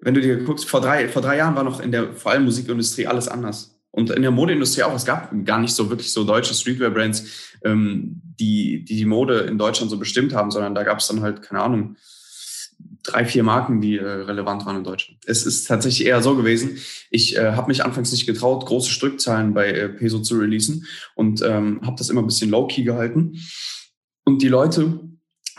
wenn du dir guckst, vor drei, vor drei Jahren war noch in der vor allem Musikindustrie alles anders. Und in der Modeindustrie auch. Es gab gar nicht so wirklich so deutsche Streetwear-Brands, ähm, die, die die Mode in Deutschland so bestimmt haben, sondern da gab es dann halt, keine Ahnung, drei, vier Marken, die äh, relevant waren in Deutschland. Es ist tatsächlich eher so gewesen. Ich äh, habe mich anfangs nicht getraut, große Stückzahlen bei äh, Peso zu releasen und ähm, habe das immer ein bisschen low-key gehalten. Und die Leute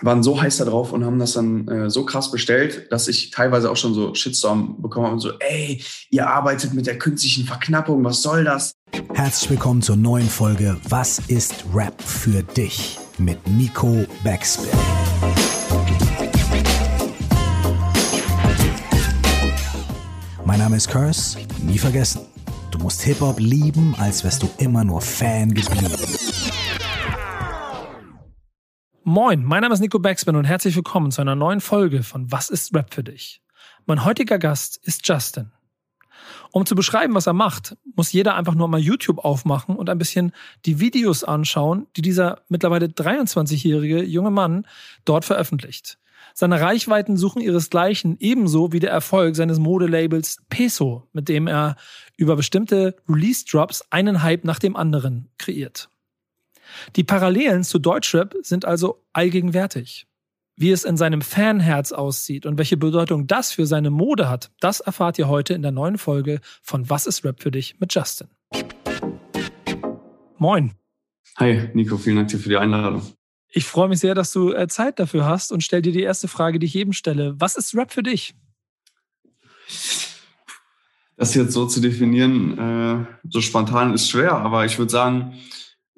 waren so heiß da drauf und haben das dann äh, so krass bestellt, dass ich teilweise auch schon so Shitstorm bekommen habe und so, ey, ihr arbeitet mit der künstlichen Verknappung, was soll das? Herzlich willkommen zur neuen Folge Was ist Rap für dich? mit Nico Backspin. Mein Name ist Curse, nie vergessen. Du musst Hip-Hop lieben, als wärst du immer nur Fan geblieben. Moin, mein Name ist Nico Backspin und herzlich willkommen zu einer neuen Folge von Was ist Rap für dich? Mein heutiger Gast ist Justin. Um zu beschreiben, was er macht, muss jeder einfach nur mal YouTube aufmachen und ein bisschen die Videos anschauen, die dieser mittlerweile 23-jährige junge Mann dort veröffentlicht. Seine Reichweiten suchen ihresgleichen, ebenso wie der Erfolg seines Modelabels Peso, mit dem er über bestimmte Release-Drops einen Hype nach dem anderen kreiert. Die Parallelen zu Deutschrap sind also allgegenwärtig. Wie es in seinem Fanherz aussieht und welche Bedeutung das für seine Mode hat, das erfahrt ihr heute in der neuen Folge von Was ist Rap für dich mit Justin. Moin. Hi, Nico, vielen Dank dir für die Einladung. Ich freue mich sehr, dass du äh, Zeit dafür hast und stell dir die erste Frage, die ich jedem stelle. Was ist Rap für dich? Das jetzt so zu definieren, äh, so spontan ist schwer, aber ich würde sagen,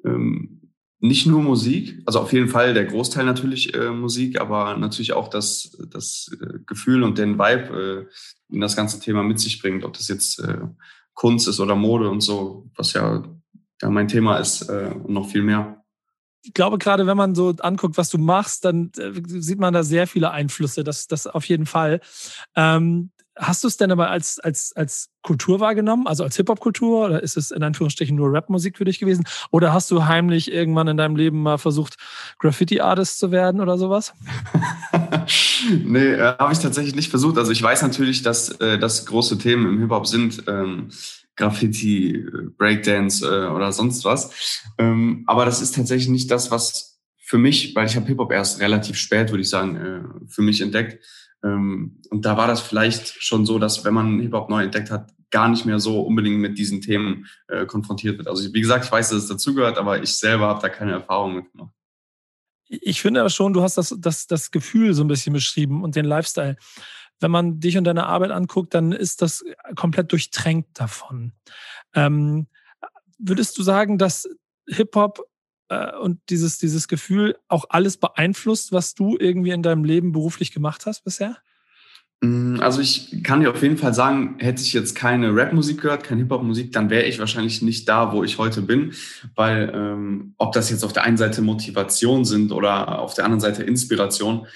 ähm, nicht nur Musik, also auf jeden Fall der Großteil natürlich äh, Musik, aber natürlich auch das, das äh, Gefühl und den Vibe, äh, den das ganze Thema mit sich bringt, ob das jetzt äh, Kunst ist oder Mode und so, was ja, ja mein Thema ist äh, und noch viel mehr ich glaube, gerade wenn man so anguckt, was du machst, dann äh, sieht man da sehr viele Einflüsse. Das, das auf jeden Fall. Ähm, hast du es denn aber als, als, als Kultur wahrgenommen, also als Hip-Hop-Kultur, oder ist es in Anführungsstrichen nur Rap-Musik für dich gewesen? Oder hast du heimlich irgendwann in deinem Leben mal versucht, Graffiti-Artist zu werden oder sowas? nee, äh, habe ich tatsächlich nicht versucht. Also ich weiß natürlich, dass äh, das große Themen im Hip-Hop sind. Ähm, Graffiti, Breakdance äh, oder sonst was. Ähm, aber das ist tatsächlich nicht das, was für mich, weil ich habe Hip-Hop erst relativ spät, würde ich sagen, äh, für mich entdeckt. Ähm, und da war das vielleicht schon so, dass wenn man Hip-Hop neu entdeckt hat, gar nicht mehr so unbedingt mit diesen Themen äh, konfrontiert wird. Also wie gesagt, ich weiß, dass es dazugehört, aber ich selber habe da keine Erfahrung mitgemacht. Ich finde aber schon, du hast das, das, das Gefühl so ein bisschen beschrieben und den Lifestyle wenn man dich und deine Arbeit anguckt, dann ist das komplett durchtränkt davon. Ähm, würdest du sagen, dass Hip-Hop äh, und dieses, dieses Gefühl auch alles beeinflusst, was du irgendwie in deinem Leben beruflich gemacht hast bisher? Mm, also ich kann dir auf jeden Fall sagen, hätte ich jetzt keine Rap-Musik gehört, keine Hip-Hop-Musik, dann wäre ich wahrscheinlich nicht da, wo ich heute bin, weil ähm, ob das jetzt auf der einen Seite Motivation sind oder auf der anderen Seite Inspiration,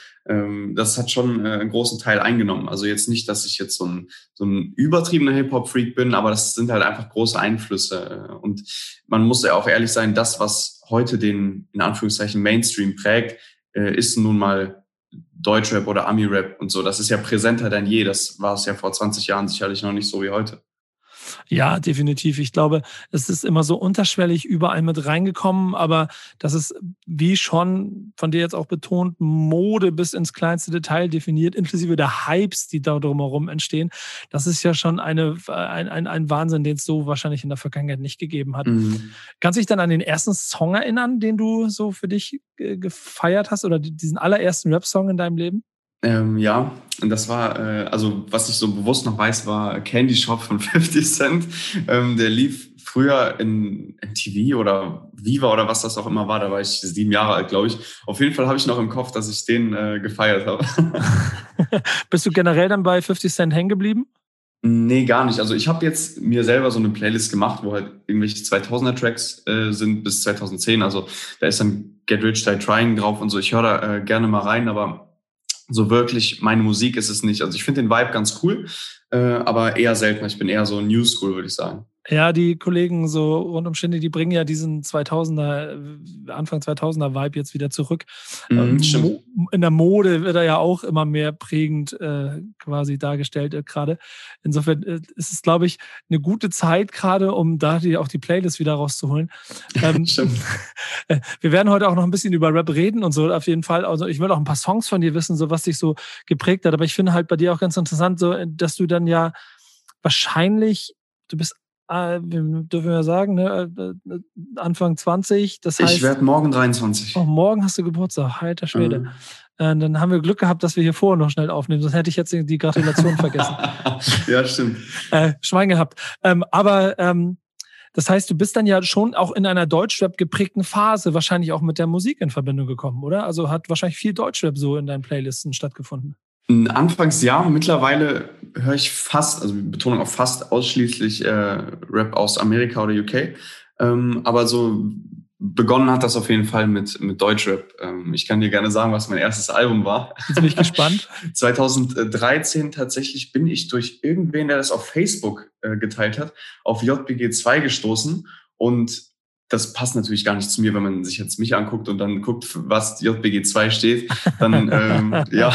das hat schon äh, einen großen Teil eingenommen. Also jetzt nicht, dass ich jetzt so ein, so ein übertriebener Hip-Hop-Freak bin, aber das sind halt einfach große Einflüsse. Und man muss ja auch ehrlich sein, das, was heute den, in Anführungszeichen, Mainstream prägt, äh, ist nun mal Deutschrap oder Ami-Rap und so. Das ist ja präsenter denn je. Das war es ja vor 20 Jahren sicherlich noch nicht so wie heute. Ja, definitiv. Ich glaube, es ist immer so unterschwellig überall mit reingekommen, aber das ist, wie schon von dir jetzt auch betont, Mode bis ins kleinste Detail definiert, inklusive der Hypes, die da drumherum entstehen. Das ist ja schon eine, ein, ein, ein Wahnsinn, den es so wahrscheinlich in der Vergangenheit nicht gegeben hat. Mhm. Kannst du dich dann an den ersten Song erinnern, den du so für dich gefeiert hast oder diesen allerersten Rap-Song in deinem Leben? Ähm, ja, und das war, äh, also was ich so bewusst noch weiß, war Candy Shop von 50 Cent. Ähm, der lief früher in MTV oder Viva oder was das auch immer war. Da war ich sieben Jahre alt, glaube ich. Auf jeden Fall habe ich noch im Kopf, dass ich den äh, gefeiert habe. Bist du generell dann bei 50 Cent hängen geblieben? Nee, gar nicht. Also ich habe jetzt mir selber so eine Playlist gemacht, wo halt irgendwelche 2000er Tracks äh, sind bis 2010. Also da ist dann Get Rich, Die Trying drauf und so. Ich höre da äh, gerne mal rein, aber so wirklich meine Musik ist es nicht. Also ich finde den Vibe ganz cool, äh, aber eher selten. Ich bin eher so New School, würde ich sagen. Ja, die Kollegen so rund um Shindy, die bringen ja diesen 2000er, Anfang 2000er Vibe jetzt wieder zurück. Mhm, ähm, in der Mode wird er ja auch immer mehr prägend äh, quasi dargestellt äh, gerade. Insofern äh, ist es, glaube ich, eine gute Zeit gerade, um da die, auch die Playlist wieder rauszuholen. Ähm, äh, wir werden heute auch noch ein bisschen über Rap reden und so auf jeden Fall. Also ich will auch ein paar Songs von dir wissen, so was dich so geprägt hat. Aber ich finde halt bei dir auch ganz interessant, so dass du dann ja wahrscheinlich, du bist äh, dürfen wir sagen, ne? Äh, äh, Anfang 20. Das heißt, ich werde morgen 23. Oh, morgen hast du Geburtstag, alter Schwede. Mhm. dann haben wir Glück gehabt, dass wir hier vorher noch schnell aufnehmen, sonst hätte ich jetzt die Gratulation vergessen. ja, stimmt. Äh, Schwein gehabt. Ähm, aber ähm, das heißt, du bist dann ja schon auch in einer Deutschrap geprägten Phase wahrscheinlich auch mit der Musik in Verbindung gekommen, oder? Also hat wahrscheinlich viel Deutschrap so in deinen Playlisten stattgefunden. Anfangs ja, mittlerweile höre ich fast, also Betonung auf fast ausschließlich äh, Rap aus Amerika oder UK. Ähm, aber so begonnen hat das auf jeden Fall mit, mit Deutschrap. Ähm, ich kann dir gerne sagen, was mein erstes Album war. Jetzt bin ich gespannt. 2013 tatsächlich bin ich durch irgendwen, der das auf Facebook äh, geteilt hat, auf JBG 2 gestoßen und das passt natürlich gar nicht zu mir, wenn man sich jetzt mich anguckt und dann guckt, was JBG 2 steht, dann ähm, ja,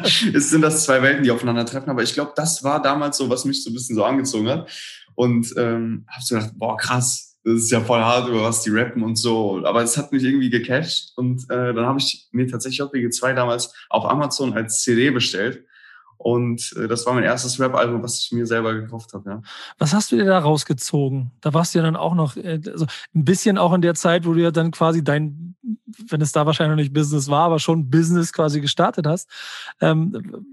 es sind das zwei Welten, die aufeinandertreffen. Aber ich glaube, das war damals so, was mich so ein bisschen so angezogen hat. Und ähm, habe so gedacht, boah, krass, das ist ja voll hart, über was die rappen und so. Aber es hat mich irgendwie gecatcht. Und äh, dann habe ich mir tatsächlich JBG 2 damals auf Amazon als CD bestellt und äh, das war mein erstes Rap-Album, was ich mir selber gekauft habe. Ja. Was hast du dir da rausgezogen? Da warst du ja dann auch noch, äh, also ein bisschen auch in der Zeit, wo du ja dann quasi dein, wenn es da wahrscheinlich noch nicht Business war, aber schon Business quasi gestartet hast. Ähm,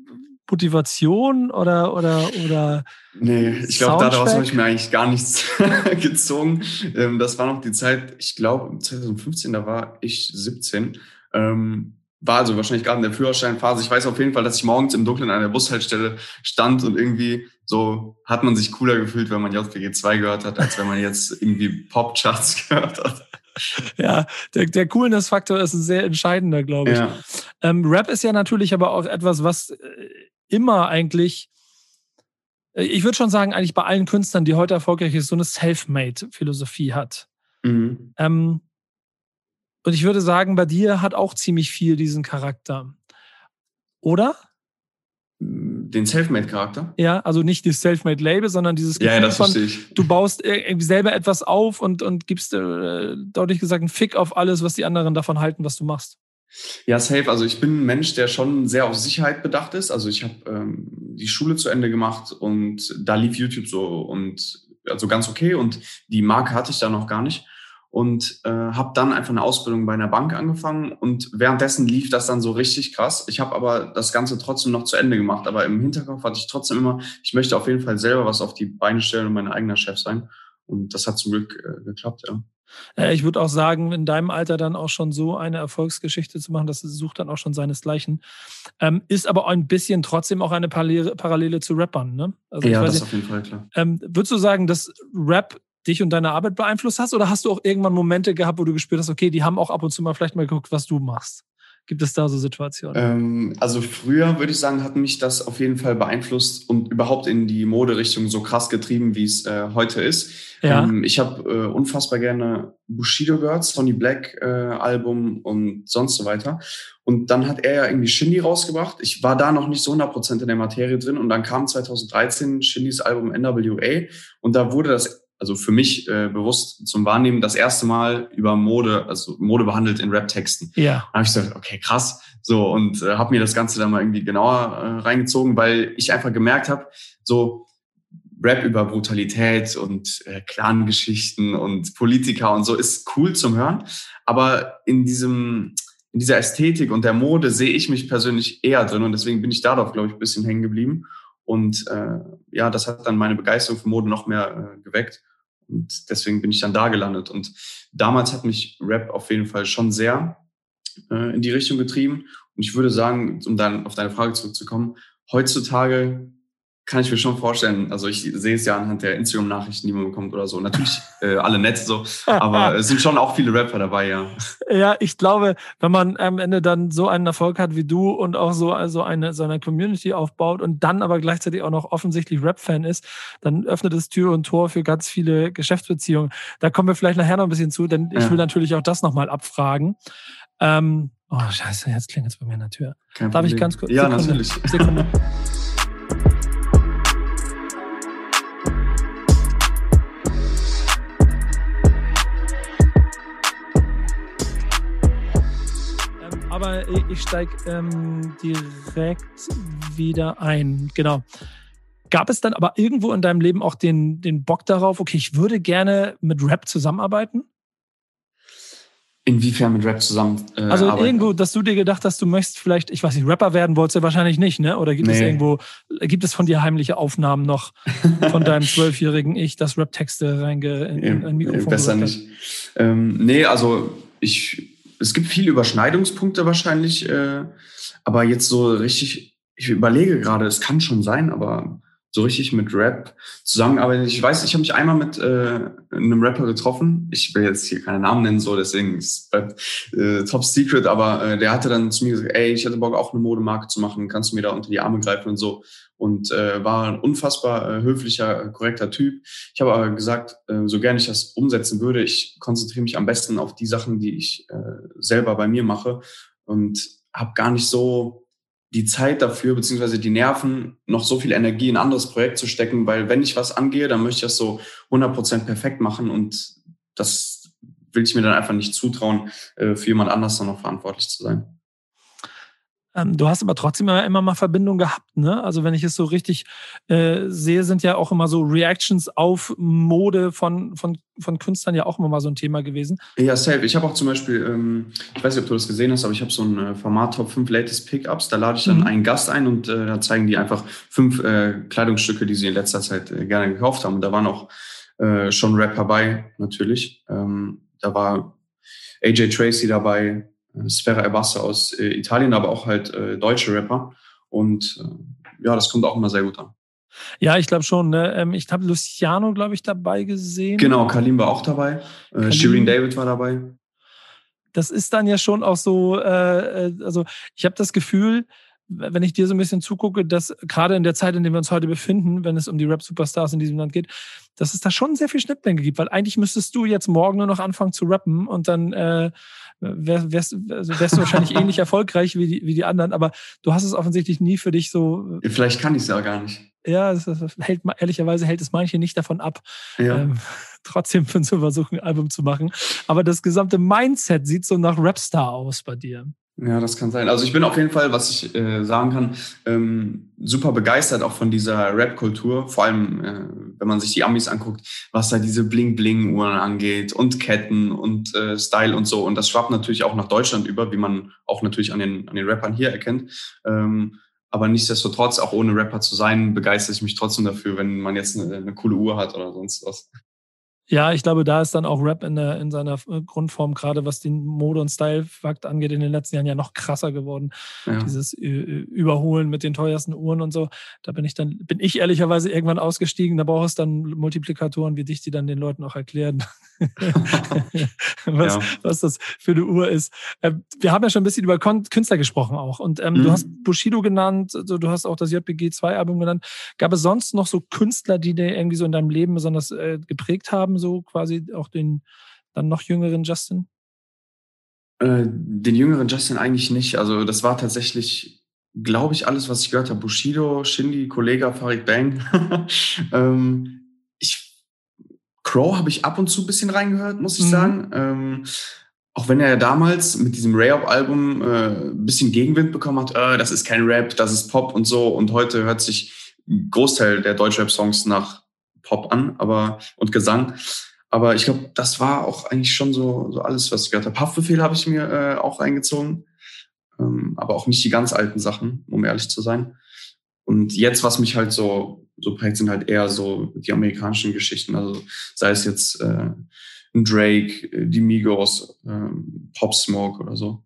Motivation oder oder oder Nee, ich glaube, daraus habe ich mir eigentlich gar nichts gezogen. Ähm, das war noch die Zeit, ich glaube, 2015, da war ich 17. Ähm, war also wahrscheinlich gerade in der Führerscheinphase. Ich weiß auf jeden Fall, dass ich morgens im Dunkeln an der Bushaltestelle stand und irgendwie so hat man sich cooler gefühlt, wenn man JPG 2 gehört hat, als wenn man jetzt irgendwie Pop-Charts gehört hat. Ja, der, der Coolness-Faktor ist ein sehr entscheidender, glaube ich. Ja. Ähm, Rap ist ja natürlich aber auch etwas, was äh, immer eigentlich, äh, ich würde schon sagen, eigentlich bei allen Künstlern, die heute erfolgreich sind, so eine Self-Made-Philosophie hat. Mhm. Ähm, und ich würde sagen, bei dir hat auch ziemlich viel diesen Charakter. Oder? Den Selfmade-Charakter? Ja, also nicht das Selfmade-Label, sondern dieses Gefühl ja, das von, ich. du baust irgendwie selber etwas auf und, und gibst äh, deutlich gesagt einen Fick auf alles, was die anderen davon halten, was du machst. Ja, safe. Also ich bin ein Mensch, der schon sehr auf Sicherheit bedacht ist. Also ich habe ähm, die Schule zu Ende gemacht und da lief YouTube so und also ganz okay und die Marke hatte ich da noch gar nicht und äh, habe dann einfach eine Ausbildung bei einer Bank angefangen und währenddessen lief das dann so richtig krass. Ich habe aber das Ganze trotzdem noch zu Ende gemacht, aber im Hinterkopf hatte ich trotzdem immer, ich möchte auf jeden Fall selber was auf die Beine stellen und mein eigener Chef sein und das hat zum Glück äh, geklappt, ja. Ich würde auch sagen, in deinem Alter dann auch schon so eine Erfolgsgeschichte zu machen, das sucht dann auch schon seinesgleichen. Ähm, ist aber ein bisschen trotzdem auch eine Parallele, Parallele zu Rappern, ne? Also ja, das nicht, auf jeden Fall, klar. Ähm, würdest du sagen, dass Rap dich und deine Arbeit beeinflusst hast? Oder hast du auch irgendwann Momente gehabt, wo du gespürt hast, okay, die haben auch ab und zu mal vielleicht mal geguckt, was du machst? Gibt es da so Situationen? Ähm, also früher würde ich sagen, hat mich das auf jeden Fall beeinflusst und überhaupt in die Moderichtung so krass getrieben, wie es äh, heute ist. Ja. Ähm, ich habe äh, unfassbar gerne Bushido gehört, Sonny Black äh, Album und sonst so weiter. Und dann hat er ja irgendwie Shindy rausgebracht. Ich war da noch nicht so 100% in der Materie drin. Und dann kam 2013 Shindys Album NWA. Und da wurde das also für mich äh, bewusst zum Wahrnehmen, das erste Mal über Mode, also Mode behandelt in Rap-Texten. Ja. Da habe ich gesagt, okay, krass. So, und äh, habe mir das Ganze dann mal irgendwie genauer äh, reingezogen, weil ich einfach gemerkt habe, so Rap über Brutalität und äh, Clan-Geschichten und Politiker und so ist cool zum Hören. Aber in diesem, in dieser Ästhetik und der Mode sehe ich mich persönlich eher drin und deswegen bin ich darauf, glaube ich, ein bisschen hängen geblieben. Und äh, ja, das hat dann meine Begeisterung für Mode noch mehr äh, geweckt. Und deswegen bin ich dann da gelandet. Und damals hat mich Rap auf jeden Fall schon sehr äh, in die Richtung getrieben. Und ich würde sagen, um dann auf deine Frage zurückzukommen, heutzutage kann ich mir schon vorstellen. Also ich sehe es ja anhand der Instagram-Nachrichten, die man bekommt oder so. Natürlich äh, alle nett so, aber es sind schon auch viele Rapper dabei, ja. Ja, ich glaube, wenn man am Ende dann so einen Erfolg hat wie du und auch so also eine so eine Community aufbaut und dann aber gleichzeitig auch noch offensichtlich Rap-Fan ist, dann öffnet es Tür und Tor für ganz viele Geschäftsbeziehungen. Da kommen wir vielleicht nachher noch ein bisschen zu, denn ich ja. will natürlich auch das nochmal abfragen. Ähm, oh, scheiße, jetzt klingelt es bei mir an der Tür. Kein Darf Problem. ich ganz kurz? Ja, Sekunde, natürlich. Sekunde. aber ich steige ähm, direkt wieder ein. Genau. Gab es dann aber irgendwo in deinem Leben auch den, den Bock darauf, okay, ich würde gerne mit Rap zusammenarbeiten? Inwiefern mit Rap zusammen? Äh, also arbeiten? irgendwo, dass du dir gedacht hast, du möchtest vielleicht, ich weiß nicht, Rapper werden wolltest du wahrscheinlich nicht, ne? Oder gibt nee. es irgendwo, gibt es von dir heimliche Aufnahmen noch von deinem zwölfjährigen Ich, das Rap-Texte reinge in, in ein Mikrofon? Besser nicht. Ähm, nee, also ich es gibt viele Überschneidungspunkte wahrscheinlich, äh, aber jetzt so richtig, ich überlege gerade, es kann schon sein, aber so richtig mit Rap zusammenarbeiten. Ich weiß, ich habe mich einmal mit äh, einem Rapper getroffen. Ich will jetzt hier keine Namen nennen, so deswegen ist es äh, top secret, aber äh, der hatte dann zu mir gesagt, ey, ich hätte Bock auch eine Modemarke zu machen, kannst du mir da unter die Arme greifen und so. Und äh, war ein unfassbar äh, höflicher, korrekter Typ. Ich habe aber gesagt, äh, so gerne ich das umsetzen würde, ich konzentriere mich am besten auf die Sachen, die ich äh, selber bei mir mache und habe gar nicht so die Zeit dafür, beziehungsweise die Nerven, noch so viel Energie in ein anderes Projekt zu stecken, weil wenn ich was angehe, dann möchte ich das so 100% perfekt machen und das will ich mir dann einfach nicht zutrauen, äh, für jemand anders dann noch verantwortlich zu sein. Ähm, du hast aber trotzdem immer mal Verbindung gehabt, ne? Also wenn ich es so richtig äh, sehe, sind ja auch immer so Reactions auf Mode von, von, von Künstlern ja auch immer mal so ein Thema gewesen. Ja, safe. Ich habe auch zum Beispiel, ähm, ich weiß nicht, ob du das gesehen hast, aber ich habe so ein äh, Format Top 5 Latest Pickups. Da lade ich dann mhm. einen Gast ein und äh, da zeigen die einfach fünf äh, Kleidungsstücke, die sie in letzter Zeit äh, gerne gekauft haben. Und da waren auch äh, schon Rapper bei, natürlich. Ähm, da war AJ Tracy dabei, Sfera Ebasse aus äh, Italien, aber auch halt äh, deutsche Rapper. Und äh, ja, das kommt auch immer sehr gut an. Ja, ich glaube schon. Ne? Ähm, ich habe Luciano, glaube ich, dabei gesehen. Genau, Kalim war auch dabei. Äh, Shirin David war dabei. Das ist dann ja schon auch so, äh, also ich habe das Gefühl, wenn ich dir so ein bisschen zugucke, dass gerade in der Zeit, in der wir uns heute befinden, wenn es um die Rap-Superstars in diesem Land geht, dass es da schon sehr viel Schnittmenge gibt, weil eigentlich müsstest du jetzt morgen nur noch anfangen zu rappen und dann äh, wärst, also wärst du wahrscheinlich ähnlich erfolgreich wie die, wie die anderen, aber du hast es offensichtlich nie für dich so. Vielleicht kann ich es ja gar nicht. Ja, das, hält, ehrlicherweise hält es manche nicht davon ab, ja. ähm, trotzdem zu versuchen, ein Album zu machen. Aber das gesamte Mindset sieht so nach Rapstar aus bei dir. Ja, das kann sein. Also ich bin auf jeden Fall, was ich äh, sagen kann, ähm, super begeistert auch von dieser Rap-Kultur. Vor allem, äh, wenn man sich die Amis anguckt, was da diese Bling-Bling-Uhren angeht und Ketten und äh, Style und so. Und das schwappt natürlich auch nach Deutschland über, wie man auch natürlich an den, an den Rappern hier erkennt. Ähm, aber nichtsdestotrotz, auch ohne Rapper zu sein, begeistere ich mich trotzdem dafür, wenn man jetzt eine, eine coole Uhr hat oder sonst was. Ja, ich glaube, da ist dann auch Rap in, der, in seiner äh, Grundform, gerade was den Mode- und Style-Fakt angeht, in den letzten Jahren ja noch krasser geworden. Ja. Dieses Überholen mit den teuersten Uhren und so. Da bin ich dann, bin ich ehrlicherweise irgendwann ausgestiegen. Da braucht es dann Multiplikatoren wie dich, die dann den Leuten auch erklären, was, ja. was das für eine Uhr ist. Ähm, wir haben ja schon ein bisschen über Künstler gesprochen auch. Und ähm, mhm. du hast Bushido genannt, du hast auch das JPG 2-Album genannt. Gab es sonst noch so Künstler, die dir irgendwie so in deinem Leben besonders äh, geprägt haben, so quasi auch den dann noch jüngeren Justin? Äh, den jüngeren Justin eigentlich nicht. Also das war tatsächlich glaube ich, alles, was ich gehört habe. Bushido, Shindy, Kollega, Farid Bang. ähm, Crow habe ich ab und zu ein bisschen reingehört, muss ich mhm. sagen. Ähm, auch wenn er ja damals mit diesem Ray-Up-Album äh, ein bisschen Gegenwind bekommen hat, äh, das ist kein Rap, das ist Pop und so. Und heute hört sich ein Großteil der Deutschrap-Songs nach Pop an aber und Gesang. Aber ich glaube, das war auch eigentlich schon so, so alles, was ich gehört habe. Haftbefehl habe ich mir äh, auch reingezogen. Ähm, aber auch nicht die ganz alten Sachen, um ehrlich zu sein. Und jetzt, was mich halt so so prägt, sind halt eher so die amerikanischen Geschichten. Also sei es jetzt äh, ein Drake, äh, die Migos, äh, Pop Smoke oder so.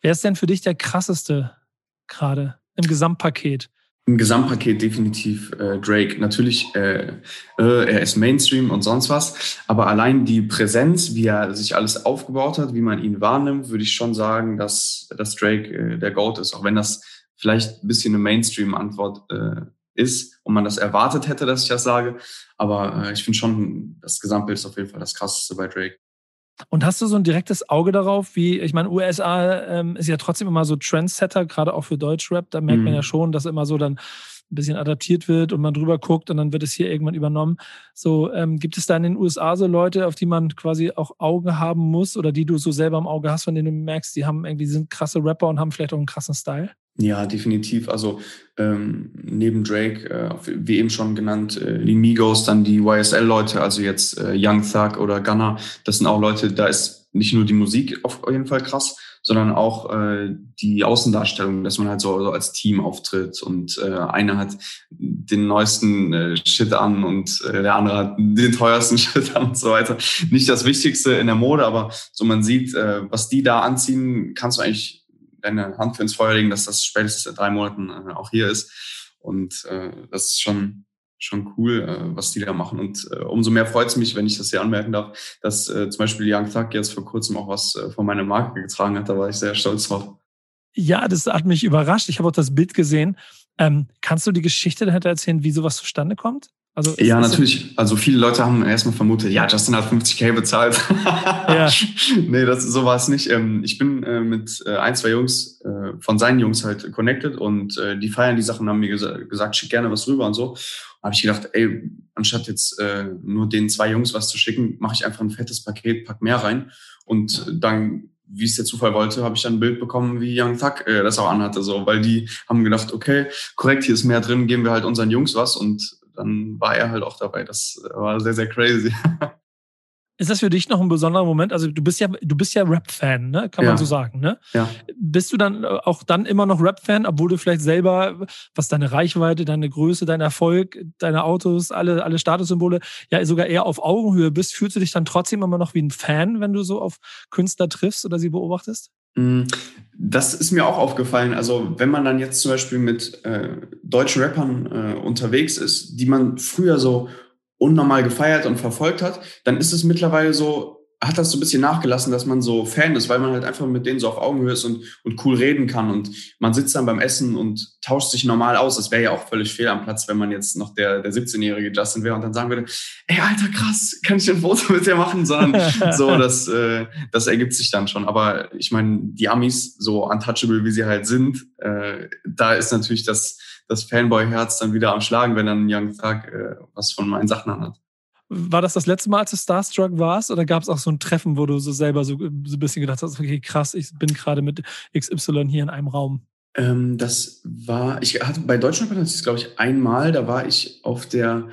Wer ist denn für dich der krasseste gerade im Gesamtpaket? Im Gesamtpaket definitiv äh, Drake. Natürlich, äh, äh, er ist Mainstream und sonst was, aber allein die Präsenz, wie er sich alles aufgebaut hat, wie man ihn wahrnimmt, würde ich schon sagen, dass, dass Drake äh, der GOAT ist, auch wenn das vielleicht ein bisschen eine Mainstream-Antwort äh, ist und man das erwartet hätte, dass ich das sage. Aber äh, ich finde schon, das Gesamtbild ist auf jeden Fall das krasseste bei Drake. Und hast du so ein direktes Auge darauf, wie, ich meine, USA ähm, ist ja trotzdem immer so Trendsetter, gerade auch für Deutschrap. Da merkt mhm. man ja schon, dass immer so dann ein bisschen adaptiert wird und man drüber guckt und dann wird es hier irgendwann übernommen. So, ähm, gibt es da in den USA so Leute, auf die man quasi auch Augen haben muss oder die du so selber im Auge hast, von denen du merkst, die haben irgendwie, sind krasse Rapper und haben vielleicht auch einen krassen Style? Ja, definitiv. Also ähm, neben Drake, äh, wie eben schon genannt, äh, die Migos, dann die YSL-Leute, also jetzt äh, Young Thug oder Gunner, das sind auch Leute, da ist nicht nur die Musik auf jeden Fall krass, sondern auch äh, die Außendarstellung, dass man halt so, so als Team auftritt und äh, einer hat den neuesten äh, Shit an und äh, der andere hat den teuersten Shit an und so weiter. Nicht das Wichtigste in der Mode, aber so man sieht, äh, was die da anziehen, kannst du eigentlich deine Hand für ins Feuer legen, dass das spätestens in drei Monaten äh, auch hier ist. Und äh, das ist schon, schon cool, äh, was die da machen. Und äh, umso mehr freut es mich, wenn ich das hier anmerken darf, dass äh, zum Beispiel Young Thug jetzt vor kurzem auch was äh, von meiner Marke getragen hat. Da war ich sehr stolz drauf. Ja, das hat mich überrascht. Ich habe auch das Bild gesehen. Ähm, kannst du die Geschichte dahinter erzählen, wie sowas zustande kommt? Also ja, natürlich. Also viele Leute haben erstmal vermutet, ja, Justin hat 50k bezahlt. ja. nee, das, so war es nicht. Ähm, ich bin äh, mit äh, ein, zwei Jungs äh, von seinen Jungs halt connected und die feiern die Sachen, haben mir gesagt, schick gerne was rüber und so. Habe ich gedacht, ey, anstatt jetzt nur den zwei Jungs was zu schicken, mache ich einfach ein fettes Paket, pack mehr rein. Und dann wie es der Zufall wollte, habe ich dann ein Bild bekommen, wie Young Thug äh, das auch anhatte, so, weil die haben gedacht, okay, korrekt, hier ist mehr drin, geben wir halt unseren Jungs was und dann war er halt auch dabei. Das war sehr, sehr crazy. Ist das für dich noch ein besonderer Moment? Also du bist ja, du bist ja Rap-Fan, ne? Kann ja. man so sagen, ne? Ja. Bist du dann äh, auch dann immer noch Rap-Fan, obwohl du vielleicht selber, was deine Reichweite, deine Größe, dein Erfolg, deine Autos, alle, alle Statussymbole, ja sogar eher auf Augenhöhe bist, fühlst du dich dann trotzdem immer noch wie ein Fan, wenn du so auf Künstler triffst oder sie beobachtest? Mm, das ist mir auch aufgefallen. Also wenn man dann jetzt zum Beispiel mit äh, deutschen Rappern äh, unterwegs ist, die man früher so unnormal gefeiert und verfolgt hat, dann ist es mittlerweile so, hat das so ein bisschen nachgelassen, dass man so Fan ist, weil man halt einfach mit denen so auf Augenhöhe ist und, und cool reden kann. Und man sitzt dann beim Essen und tauscht sich normal aus. Das wäre ja auch völlig fehl am Platz, wenn man jetzt noch der, der 17-jährige Justin wäre und dann sagen würde, ey, Alter, krass, kann ich ein Foto mit dir machen? Sondern so, das, äh, das ergibt sich dann schon. Aber ich meine, die Amis, so untouchable wie sie halt sind, äh, da ist natürlich das, das Fanboy-Herz dann wieder am Schlagen, wenn dann ein Young Thug äh, was von meinen Sachen hat. War das das letzte Mal, als du Starstruck warst? Oder gab es auch so ein Treffen, wo du so selber so, so ein bisschen gedacht hast, okay, krass, ich bin gerade mit XY hier in einem Raum? Ähm, das war, ich hatte bei Deutschland hatte ich glaube ich, einmal, da war ich auf der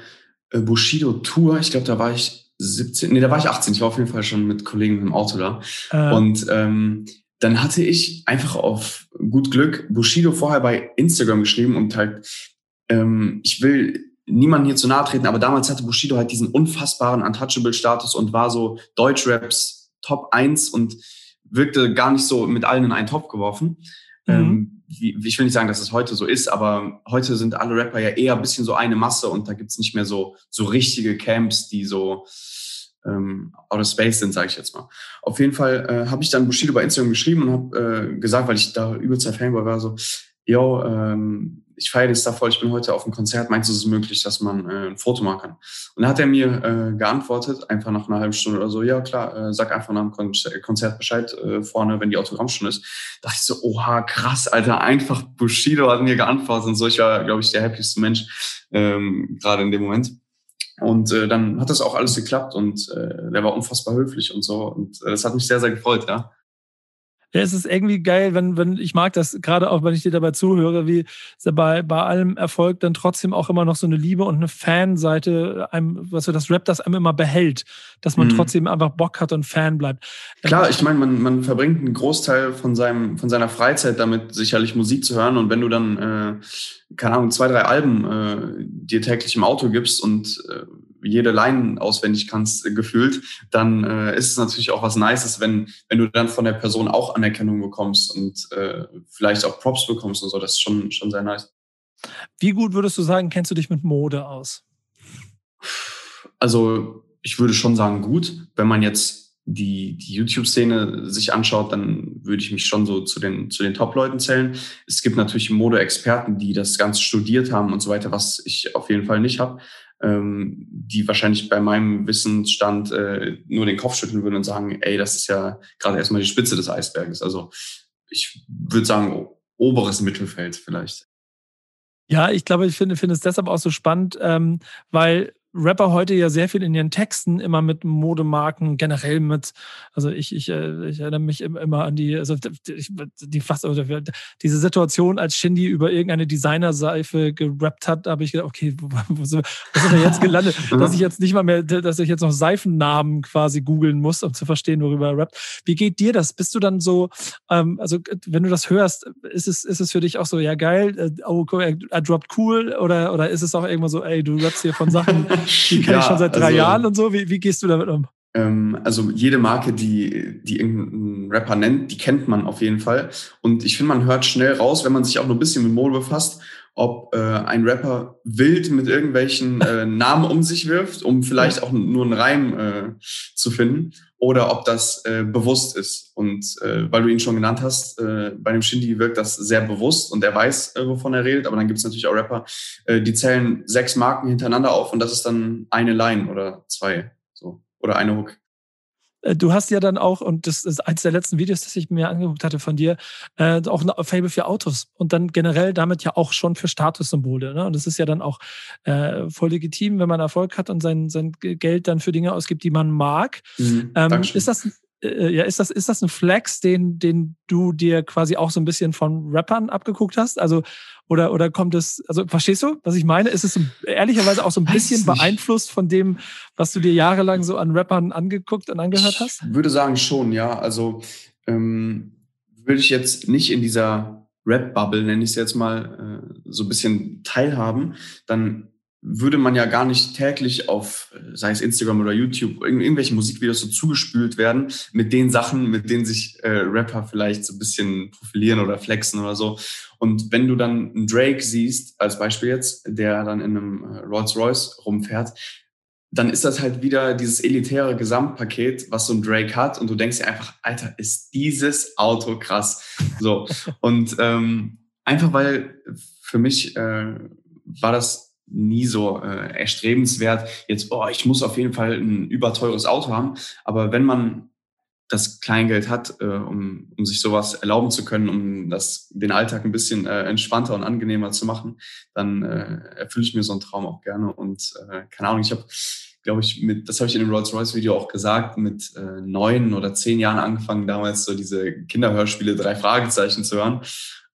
äh, Bushido Tour. Ich glaube, da war ich 17, nee, da war ich 18. Ich war auf jeden Fall schon mit Kollegen im Auto da. Äh. Und ähm, dann hatte ich einfach auf gut Glück Bushido vorher bei Instagram geschrieben und halt, ähm, ich will niemanden hier zu nahe treten, aber damals hatte Bushido halt diesen unfassbaren Untouchable-Status und war so Deutschraps Top 1 und wirkte gar nicht so mit allen in einen Topf geworfen. Mhm. Ähm, wie, ich will nicht sagen, dass es heute so ist, aber heute sind alle Rapper ja eher ein bisschen so eine Masse und da gibt's nicht mehr so, so richtige Camps, die so ähm, outer space sind, sage ich jetzt mal. Auf jeden Fall äh, habe ich dann Bushido bei Instagram geschrieben und habe äh, gesagt, weil ich da übelster Fanboy war, so, yo, ähm, ich feiere das da voll, ich bin heute auf einem Konzert, meinst du, es ist möglich, dass man äh, ein Foto machen kann? Und dann hat er mir äh, geantwortet, einfach nach einer halben Stunde oder so, ja klar, äh, sag einfach nach dem Konzert Bescheid äh, vorne, wenn die Autogrammstunde ist. Da dachte ich so, oha, krass, Alter, einfach Bushido hat mir geantwortet und so. Ich war, glaube ich, der happyste Mensch ähm, gerade in dem Moment. Und äh, dann hat das auch alles geklappt und äh, der war unfassbar höflich und so. Und äh, das hat mich sehr, sehr gefreut, ja. Ja, es ist irgendwie geil, wenn, wenn ich mag das gerade auch, wenn ich dir dabei zuhöre, wie bei, bei allem Erfolg dann trotzdem auch immer noch so eine Liebe und eine Fanseite einem, was für das Rap das einem immer behält, dass man mhm. trotzdem einfach Bock hat und Fan bleibt. Klar, ich meine, man, man verbringt einen Großteil von seinem, von seiner Freizeit damit, sicherlich Musik zu hören und wenn du dann, äh, keine Ahnung, zwei, drei Alben äh, dir täglich im Auto gibst und äh, jede Line auswendig kannst, äh, gefühlt, dann äh, ist es natürlich auch was Nices, wenn, wenn du dann von der Person auch Anerkennung bekommst und äh, vielleicht auch Props bekommst und so. Das ist schon, schon sehr nice. Wie gut würdest du sagen, kennst du dich mit Mode aus? Also ich würde schon sagen, gut. Wenn man jetzt die, die YouTube-Szene sich anschaut, dann würde ich mich schon so zu den, zu den Top-Leuten zählen. Es gibt natürlich Mode-Experten, die das Ganze studiert haben und so weiter, was ich auf jeden Fall nicht habe, ähm, die wahrscheinlich bei meinem Wissensstand äh, nur den Kopf schütteln würden und sagen, ey, das ist ja gerade erstmal die Spitze des Eisberges. Also ich würde sagen, oberes Mittelfeld vielleicht. Ja, ich glaube, ich finde, finde es deshalb auch so spannend, ähm, weil Rapper heute ja sehr viel in ihren Texten immer mit Modemarken, generell mit, also ich, ich, äh, ich erinnere mich immer an die, also die fast, diese Situation, als Shindy über irgendeine Designerseife gerappt hat, habe ich gedacht, okay, wo, wo, sind wir jetzt gelandet? dass ich jetzt nicht mal mehr, dass ich jetzt noch Seifennamen quasi googeln muss, um zu verstehen, worüber er rappt. Wie geht dir das? Bist du dann so, ähm, also wenn du das hörst, ist es, ist es für dich auch so, ja geil, äh, oh, er droppt cool oder, oder ist es auch irgendwann so, ey, du rappst hier von Sachen, Die kenne ja, ich schon seit drei also, Jahren und so. Wie, wie gehst du damit um? Ähm, also jede Marke, die, die irgendeinen Rapper nennt, die kennt man auf jeden Fall. Und ich finde, man hört schnell raus, wenn man sich auch nur ein bisschen mit Mode befasst, ob äh, ein Rapper wild mit irgendwelchen äh, Namen um sich wirft, um vielleicht auch nur einen Reim äh, zu finden, oder ob das äh, bewusst ist. Und äh, weil du ihn schon genannt hast, äh, bei dem Shindy wirkt das sehr bewusst und er weiß, äh, wovon er redet. Aber dann gibt es natürlich auch Rapper, äh, die zählen sechs Marken hintereinander auf und das ist dann eine Line oder zwei, so oder eine Hook. Äh, du hast ja dann auch, und das ist eins der letzten Videos, das ich mir angeguckt hatte von dir, äh, auch ein Fable für Autos und dann generell damit ja auch schon für Statussymbole. Ne? Und das ist ja dann auch äh, voll legitim, wenn man Erfolg hat und sein, sein Geld dann für Dinge ausgibt, die man mag. Mhm, ähm, ist das äh, ja, ist das, ist das ein Flex, den, den du dir quasi auch so ein bisschen von Rappern abgeguckt hast? Also, oder, oder kommt es, also verstehst du, was ich meine? Ist es ehrlicherweise auch so ein bisschen beeinflusst von dem, was du dir jahrelang so an Rappern angeguckt und angehört hast? Ich würde sagen schon, ja. Also ähm, würde ich jetzt nicht in dieser Rap-Bubble, nenne ich es jetzt mal, äh, so ein bisschen teilhaben, dann würde man ja gar nicht täglich auf, sei es Instagram oder YouTube, irgendwelche Musikvideos so zugespült werden mit den Sachen, mit denen sich äh, Rapper vielleicht so ein bisschen profilieren oder flexen oder so. Und wenn du dann einen Drake siehst, als Beispiel jetzt, der dann in einem äh, Rolls Royce rumfährt, dann ist das halt wieder dieses elitäre Gesamtpaket, was so ein Drake hat. Und du denkst dir einfach, Alter, ist dieses Auto krass. So. Und ähm, einfach weil für mich äh, war das nie so äh, erstrebenswert, jetzt, oh, ich muss auf jeden Fall ein überteures Auto haben. Aber wenn man das Kleingeld hat, äh, um, um sich sowas erlauben zu können, um das, den Alltag ein bisschen äh, entspannter und angenehmer zu machen, dann äh, erfülle ich mir so einen Traum auch gerne. Und äh, keine Ahnung, ich habe, glaube ich, mit, das habe ich in dem Rolls-Royce-Video auch gesagt, mit äh, neun oder zehn Jahren angefangen, damals so diese Kinderhörspiele, drei Fragezeichen zu hören.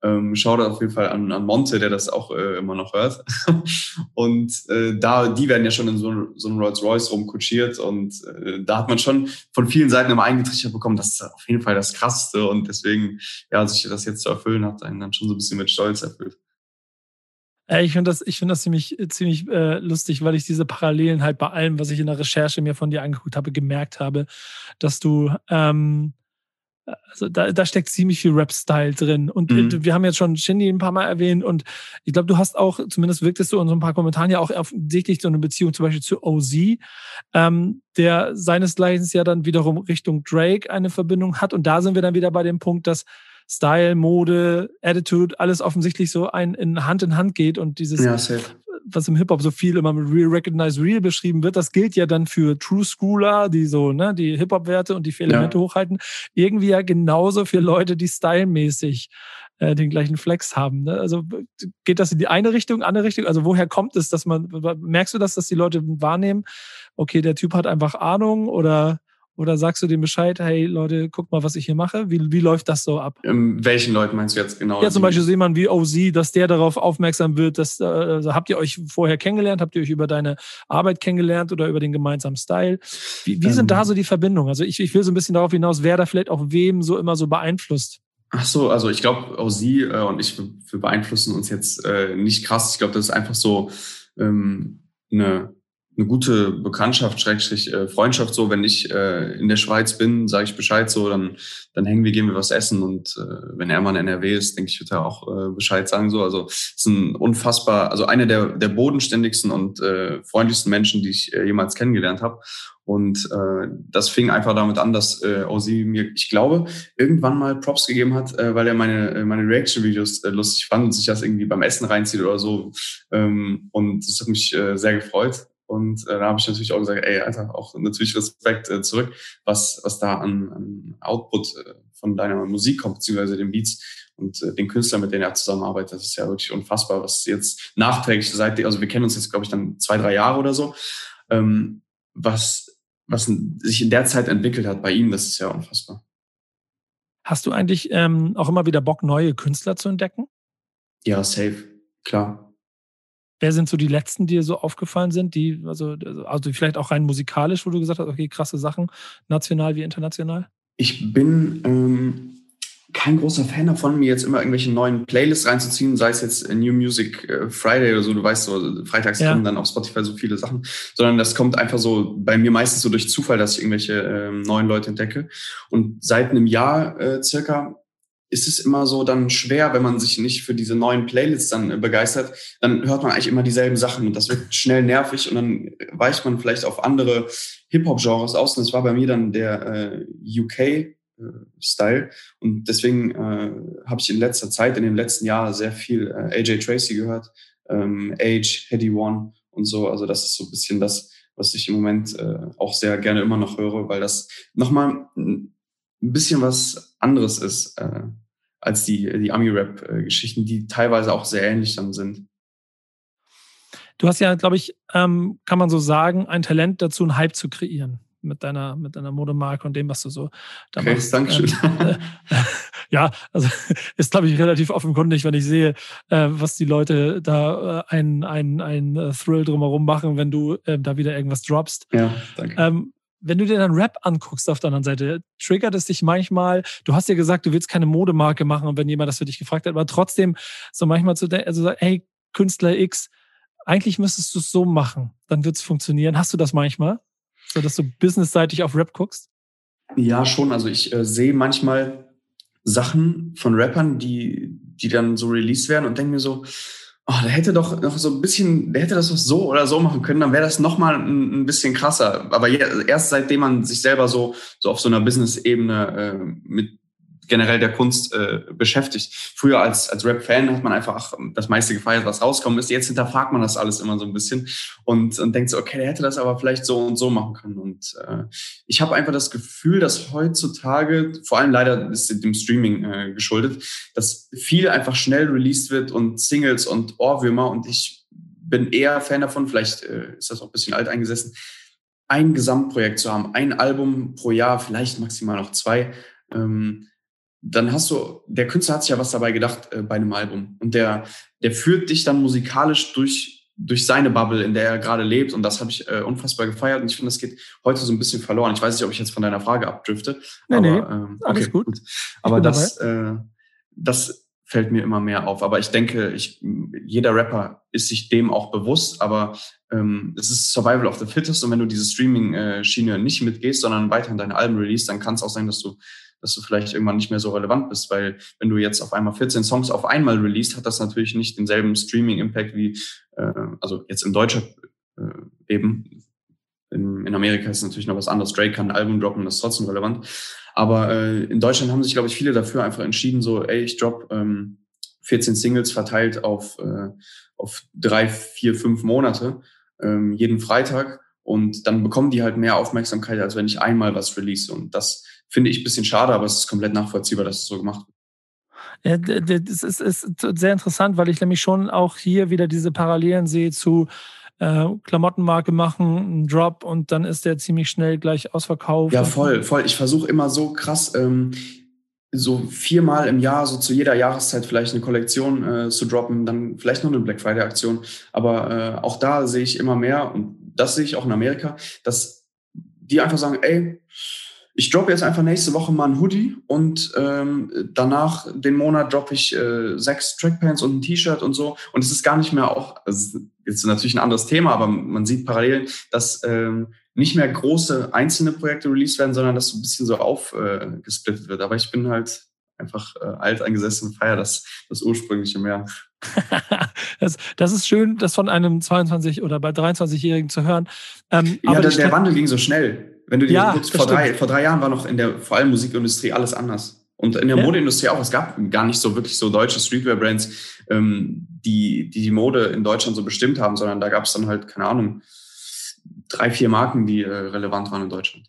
Ähm, schau da auf jeden Fall an, an Monte, der das auch äh, immer noch hört. und äh, da, die werden ja schon in so, so einem Rolls Royce rumkutschiert und äh, da hat man schon von vielen Seiten immer eingetrichtert bekommen, das ist auf jeden Fall das Krasseste und deswegen, ja, sich das jetzt zu erfüllen, hat einen dann schon so ein bisschen mit Stolz erfüllt. Ich finde das, ich finde das ziemlich, ziemlich äh, lustig, weil ich diese Parallelen halt bei allem, was ich in der Recherche mir von dir angeguckt habe, gemerkt habe, dass du ähm, also da, da steckt ziemlich viel Rap-Style drin. Und mhm. wir haben jetzt schon Shindy ein paar Mal erwähnt und ich glaube, du hast auch, zumindest wirktest du in so ein paar Kommentaren ja auch offensichtlich so eine Beziehung zum Beispiel zu OZ, ähm, der seinesgleichen ja dann wiederum Richtung Drake eine Verbindung hat. Und da sind wir dann wieder bei dem Punkt, dass Style, Mode, Attitude, alles offensichtlich so ein in Hand in Hand geht und dieses ja, was im Hip-Hop so viel immer mit Real Recognize Real beschrieben wird, das gilt ja dann für True Schooler, die so, ne, die Hip-Hop-Werte und die vier Elemente ja. hochhalten, irgendwie ja genauso für Leute, die stylmäßig äh, den gleichen Flex haben. Ne? Also geht das in die eine Richtung, andere Richtung? Also woher kommt es, dass man, merkst du das, dass die Leute wahrnehmen, okay, der Typ hat einfach Ahnung oder oder sagst du dem Bescheid, hey Leute, guck mal, was ich hier mache? Wie, wie läuft das so ab? Ähm, welchen Leuten meinst du jetzt genau? Ja, zum Beispiel so jemand wie OZ, dass der darauf aufmerksam wird, dass äh, also habt ihr euch vorher kennengelernt, habt ihr euch über deine Arbeit kennengelernt oder über den gemeinsamen Style? Wie, wie ähm, sind da so die Verbindungen? Also ich, ich will so ein bisschen darauf hinaus, wer da vielleicht auch wem so immer so beeinflusst. Ach so, also ich glaube, OZ äh, und ich, wir beeinflussen uns jetzt äh, nicht krass. Ich glaube, das ist einfach so ähm, eine eine gute Bekanntschaft, Schrägstrich äh, Freundschaft. So, wenn ich äh, in der Schweiz bin, sage ich Bescheid so, dann dann hängen wir, gehen wir was essen. Und äh, wenn er mal in NRW ist, denke ich, wird er auch äh, Bescheid sagen. So, also ist ein unfassbar, also einer der der bodenständigsten und äh, freundlichsten Menschen, die ich äh, jemals kennengelernt habe. Und äh, das fing einfach damit an, dass äh, Ozzy mir, ich glaube, irgendwann mal Props gegeben hat, äh, weil er meine, äh, meine Reaction-Videos äh, lustig fand und sich das irgendwie beim Essen reinzieht oder so. Ähm, und das hat mich äh, sehr gefreut. Und äh, da habe ich natürlich auch gesagt, ey, Alter, auch natürlich Respekt äh, zurück, was, was da an, an Output äh, von deiner Musik kommt, beziehungsweise den Beats und äh, den Künstler, mit denen er zusammenarbeitet. Das ist ja wirklich unfassbar, was jetzt nachträglich seit, also wir kennen uns jetzt, glaube ich, dann zwei, drei Jahre oder so, ähm, was, was sich in der Zeit entwickelt hat bei ihm, das ist ja unfassbar. Hast du eigentlich ähm, auch immer wieder Bock, neue Künstler zu entdecken? Ja, safe, klar. Wer sind so die letzten, die dir so aufgefallen sind, die, also, also vielleicht auch rein musikalisch, wo du gesagt hast, okay, krasse Sachen, national wie international? Ich bin ähm, kein großer Fan davon, mir jetzt immer irgendwelche neuen Playlists reinzuziehen, sei es jetzt New Music äh, Friday oder so, du weißt so, freitags ja. kommen dann auf Spotify so viele Sachen, sondern das kommt einfach so bei mir meistens so durch Zufall, dass ich irgendwelche äh, neuen Leute entdecke. Und seit einem Jahr äh, circa ist es immer so dann schwer, wenn man sich nicht für diese neuen Playlists dann äh, begeistert, dann hört man eigentlich immer dieselben Sachen und das wird schnell nervig und dann weicht man vielleicht auf andere Hip-Hop-Genres aus und das war bei mir dann der äh, UK-Style äh, und deswegen äh, habe ich in letzter Zeit, in den letzten Jahren sehr viel äh, AJ Tracy gehört, ähm, Age, Heady One und so, also das ist so ein bisschen das, was ich im Moment äh, auch sehr gerne immer noch höre, weil das nochmal ein bisschen was anderes ist. Äh, als die, die Ami-Rap-Geschichten, die teilweise auch sehr ähnlich dann sind. Du hast ja, glaube ich, ähm, kann man so sagen, ein Talent dazu, einen Hype zu kreieren mit deiner, mit deiner Modemarke und dem, was du so da okay, machst. Dankeschön. Ähm, äh, ja, also ist, glaube ich, relativ offenkundig, wenn ich sehe, äh, was die Leute da äh, ein, ein, ein äh, Thrill drumherum machen, wenn du äh, da wieder irgendwas droppst. Ja, danke. Ähm, wenn du dir dann Rap anguckst auf der anderen Seite, triggert es dich manchmal, du hast ja gesagt, du willst keine Modemarke machen und wenn jemand das für dich gefragt hat, aber trotzdem so manchmal zu denken, also hey, Künstler X, eigentlich müsstest du es so machen, dann wird es funktionieren. Hast du das manchmal? So, dass du businessseitig auf Rap guckst? Ja, schon. Also ich äh, sehe manchmal Sachen von Rappern, die, die dann so released werden und denke mir so, oh, der hätte doch noch so ein bisschen, der hätte das doch so oder so machen können, dann wäre das noch mal ein, ein, bisschen krasser. Aber erst seitdem man sich selber so, so auf so einer Business-Ebene äh, mit generell der Kunst äh, beschäftigt. Früher als, als Rap-Fan hat man einfach das meiste gefeiert, was rauskommen ist. Jetzt hinterfragt man das alles immer so ein bisschen und, und denkt so, okay, der hätte das aber vielleicht so und so machen können. Und äh, ich habe einfach das Gefühl, dass heutzutage, vor allem leider ist dem Streaming äh, geschuldet, dass viel einfach schnell released wird und Singles und Ohrwürmer und ich bin eher Fan davon, vielleicht äh, ist das auch ein bisschen alt eingesessen, ein Gesamtprojekt zu haben, ein Album pro Jahr, vielleicht maximal noch zwei. Ähm, dann hast du, der Künstler hat sich ja was dabei gedacht äh, bei einem Album. Und der, der führt dich dann musikalisch durch, durch seine Bubble, in der er gerade lebt. Und das habe ich äh, unfassbar gefeiert. Und ich finde, das geht heute so ein bisschen verloren. Ich weiß nicht, ob ich jetzt von deiner Frage abdrifte. Nee, aber, nee, ähm, okay, alles gut. gut. Aber das, äh, das fällt mir immer mehr auf. Aber ich denke, ich, jeder Rapper ist sich dem auch bewusst, aber ähm, es ist Survival of the Fittest und wenn du diese Streaming-Schiene nicht mitgehst, sondern weiterhin deine Alben release, dann kann es auch sein, dass du dass du vielleicht irgendwann nicht mehr so relevant bist, weil wenn du jetzt auf einmal 14 Songs auf einmal released, hat das natürlich nicht denselben Streaming-Impact wie, äh, also jetzt in Deutscher äh, eben. In, in Amerika ist natürlich noch was anderes. Drake kann ein Album droppen, das ist trotzdem relevant. Aber äh, in Deutschland haben sich, glaube ich, viele dafür einfach entschieden, so, ey, ich drop ähm, 14 Singles verteilt auf, äh, auf drei, vier, fünf Monate, ähm, jeden Freitag. Und dann bekommen die halt mehr Aufmerksamkeit, als wenn ich einmal was release. Und das finde ich ein bisschen schade, aber es ist komplett nachvollziehbar, dass es so gemacht wird. Ja, das ist, ist sehr interessant, weil ich nämlich schon auch hier wieder diese Parallelen sehe zu äh, Klamottenmarke machen, einen Drop und dann ist der ziemlich schnell gleich ausverkauft. Ja, voll, voll. Ich versuche immer so krass, ähm, so viermal im Jahr, so zu jeder Jahreszeit vielleicht eine Kollektion äh, zu droppen, dann vielleicht noch eine Black Friday Aktion. Aber äh, auch da sehe ich immer mehr und das sehe ich auch in Amerika, dass die einfach sagen, ey, Ich droppe jetzt einfach nächste Woche mal ein Hoodie und ähm, danach den Monat droppe ich äh, sechs Trackpants und ein T-Shirt und so. Und es ist gar nicht mehr auch, also jetzt natürlich ein anderes Thema, aber man sieht Parallelen, dass ähm, nicht mehr große einzelne Projekte released werden, sondern dass so ein bisschen so aufgesplittet äh, wird. Aber ich bin halt einfach äh, alt eingesessen und feiere das, das ursprüngliche mehr. Das, das ist schön, das von einem 22 oder bei 23-Jährigen zu hören. Ähm, ja, der, der Wandel ging so schnell. Wenn du dir ja, guckst, vor drei, vor drei Jahren war noch in der vor allem Musikindustrie alles anders. Und in der ja. Modeindustrie auch. Es gab gar nicht so wirklich so deutsche Streetwear-Brands, ähm, die, die die Mode in Deutschland so bestimmt haben, sondern da gab es dann halt, keine Ahnung, drei, vier Marken, die äh, relevant waren in Deutschland.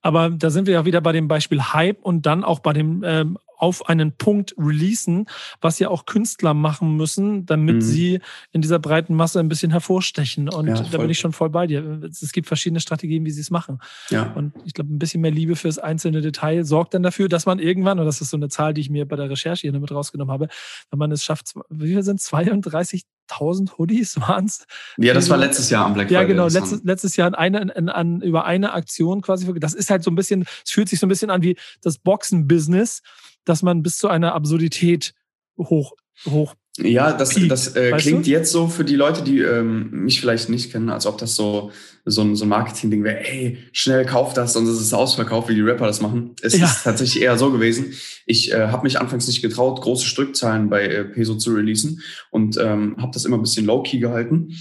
Aber da sind wir ja wieder bei dem Beispiel Hype und dann auch bei dem ähm, auf einen Punkt releasen, was ja auch Künstler machen müssen, damit mhm. sie in dieser breiten Masse ein bisschen hervorstechen. Und ja, da bin ich schon voll bei dir. Es gibt verschiedene Strategien, wie sie es machen. Ja. Und ich glaube, ein bisschen mehr Liebe fürs einzelne Detail sorgt dann dafür, dass man irgendwann, und das ist so eine Zahl, die ich mir bei der Recherche hier mit rausgenommen habe, wenn man es schafft, wie viel sind 32 1000 Hoodies waren es. Ja, das war letztes Jahr am Black Friday. Ja, genau, letztes, letztes Jahr an eine, an, an, über eine Aktion quasi. Das ist halt so ein bisschen, es fühlt sich so ein bisschen an wie das Boxen-Business dass man bis zu einer Absurdität hoch, hoch ja, das, das äh, klingt du? jetzt so für die Leute, die ähm, mich vielleicht nicht kennen, als ob das so, so ein, so ein Marketing-Ding wäre, ey, schnell kauf das, sonst ist es ausverkauft, wie die Rapper das machen. Es ja. ist tatsächlich eher so gewesen. Ich äh, habe mich anfangs nicht getraut, große Stückzahlen bei äh, Peso zu releasen und ähm, habe das immer ein bisschen low-key gehalten.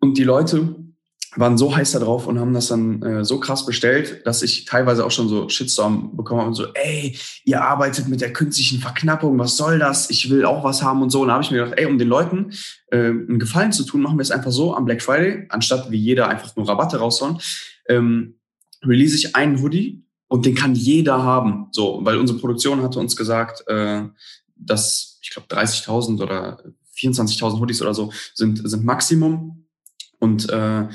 Und die Leute waren so heiß da drauf und haben das dann äh, so krass bestellt, dass ich teilweise auch schon so Shitstorm bekommen habe und so, ey, ihr arbeitet mit der künstlichen Verknappung, was soll das? Ich will auch was haben und so. Und da habe ich mir gedacht, ey, um den Leuten äh, einen Gefallen zu tun, machen wir es einfach so am Black Friday, anstatt wie jeder einfach nur Rabatte raushauen, ähm, release ich einen Hoodie und den kann jeder haben. So, weil unsere Produktion hatte uns gesagt, äh, dass ich glaube 30.000 oder 24.000 Hoodies oder so sind, sind Maximum. Und äh,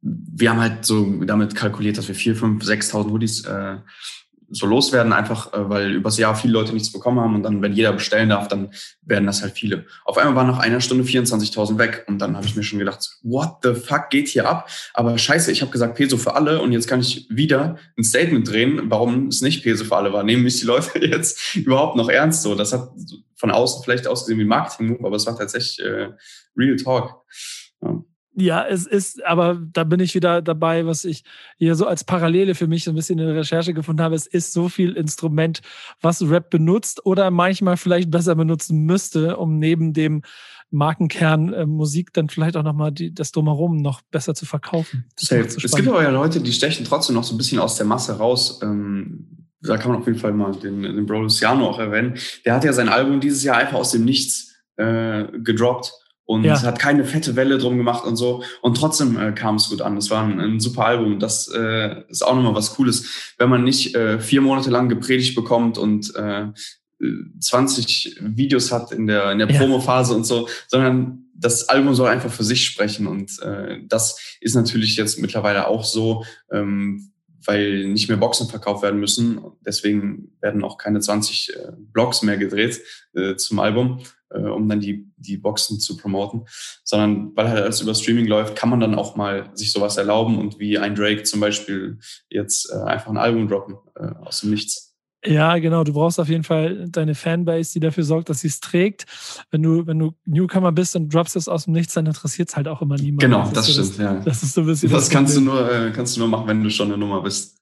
wir haben halt so damit kalkuliert, dass wir vier, fünf, 6.000 Hoodies äh, so loswerden, einfach äh, weil übers Jahr viele Leute nichts bekommen haben und dann, wenn jeder bestellen darf, dann werden das halt viele. Auf einmal waren nach einer Stunde 24.000 weg und dann habe ich mir schon gedacht, what the fuck geht hier ab? Aber scheiße, ich habe gesagt Peso für alle und jetzt kann ich wieder ein Statement drehen, warum es nicht Peso für alle war. Nehmen mich die Leute jetzt überhaupt noch ernst so? Das hat von außen vielleicht ausgesehen wie Marketing-Move, aber es war tatsächlich äh, Real Talk. Ja. Ja, es ist, aber da bin ich wieder dabei, was ich hier so als Parallele für mich so ein bisschen in der Recherche gefunden habe. Es ist so viel Instrument, was Rap benutzt oder manchmal vielleicht besser benutzen müsste, um neben dem Markenkern äh, Musik dann vielleicht auch nochmal das Drumherum noch besser zu verkaufen. es gibt aber ja Leute, die stechen trotzdem noch so ein bisschen aus der Masse raus. Ähm, da kann man auf jeden Fall mal den, den Bro Luciano auch erwähnen. Der hat ja sein Album dieses Jahr einfach aus dem Nichts äh, gedroppt und ja. hat keine fette Welle drum gemacht und so. Und trotzdem äh, kam es gut an. Das war ein, ein super Album. Das äh, ist auch nochmal was Cooles, wenn man nicht äh, vier Monate lang gepredigt bekommt und äh, 20 Videos hat in der, in der ja. Promophase und so, sondern das Album soll einfach für sich sprechen. Und äh, das ist natürlich jetzt mittlerweile auch so, ähm, weil nicht mehr Boxen verkauft werden müssen. Deswegen werden auch keine 20 äh, Blogs mehr gedreht äh, zum Album, äh, um dann die, die Boxen zu promoten, sondern weil halt alles über Streaming läuft, kann man dann auch mal sich sowas erlauben und wie ein Drake zum Beispiel jetzt äh, einfach ein Album droppen äh, aus dem Nichts. Ja, genau. Du brauchst auf jeden Fall deine Fanbase, die dafür sorgt, dass sie es trägt. Wenn du, wenn du Newcomer bist und droppst es aus dem Nichts, dann interessiert es halt auch immer niemand. Genau, das, das stimmt, das, ja. Das ist so ein bisschen. Das, das kannst du nur, äh, kannst du nur machen, wenn du schon eine Nummer bist.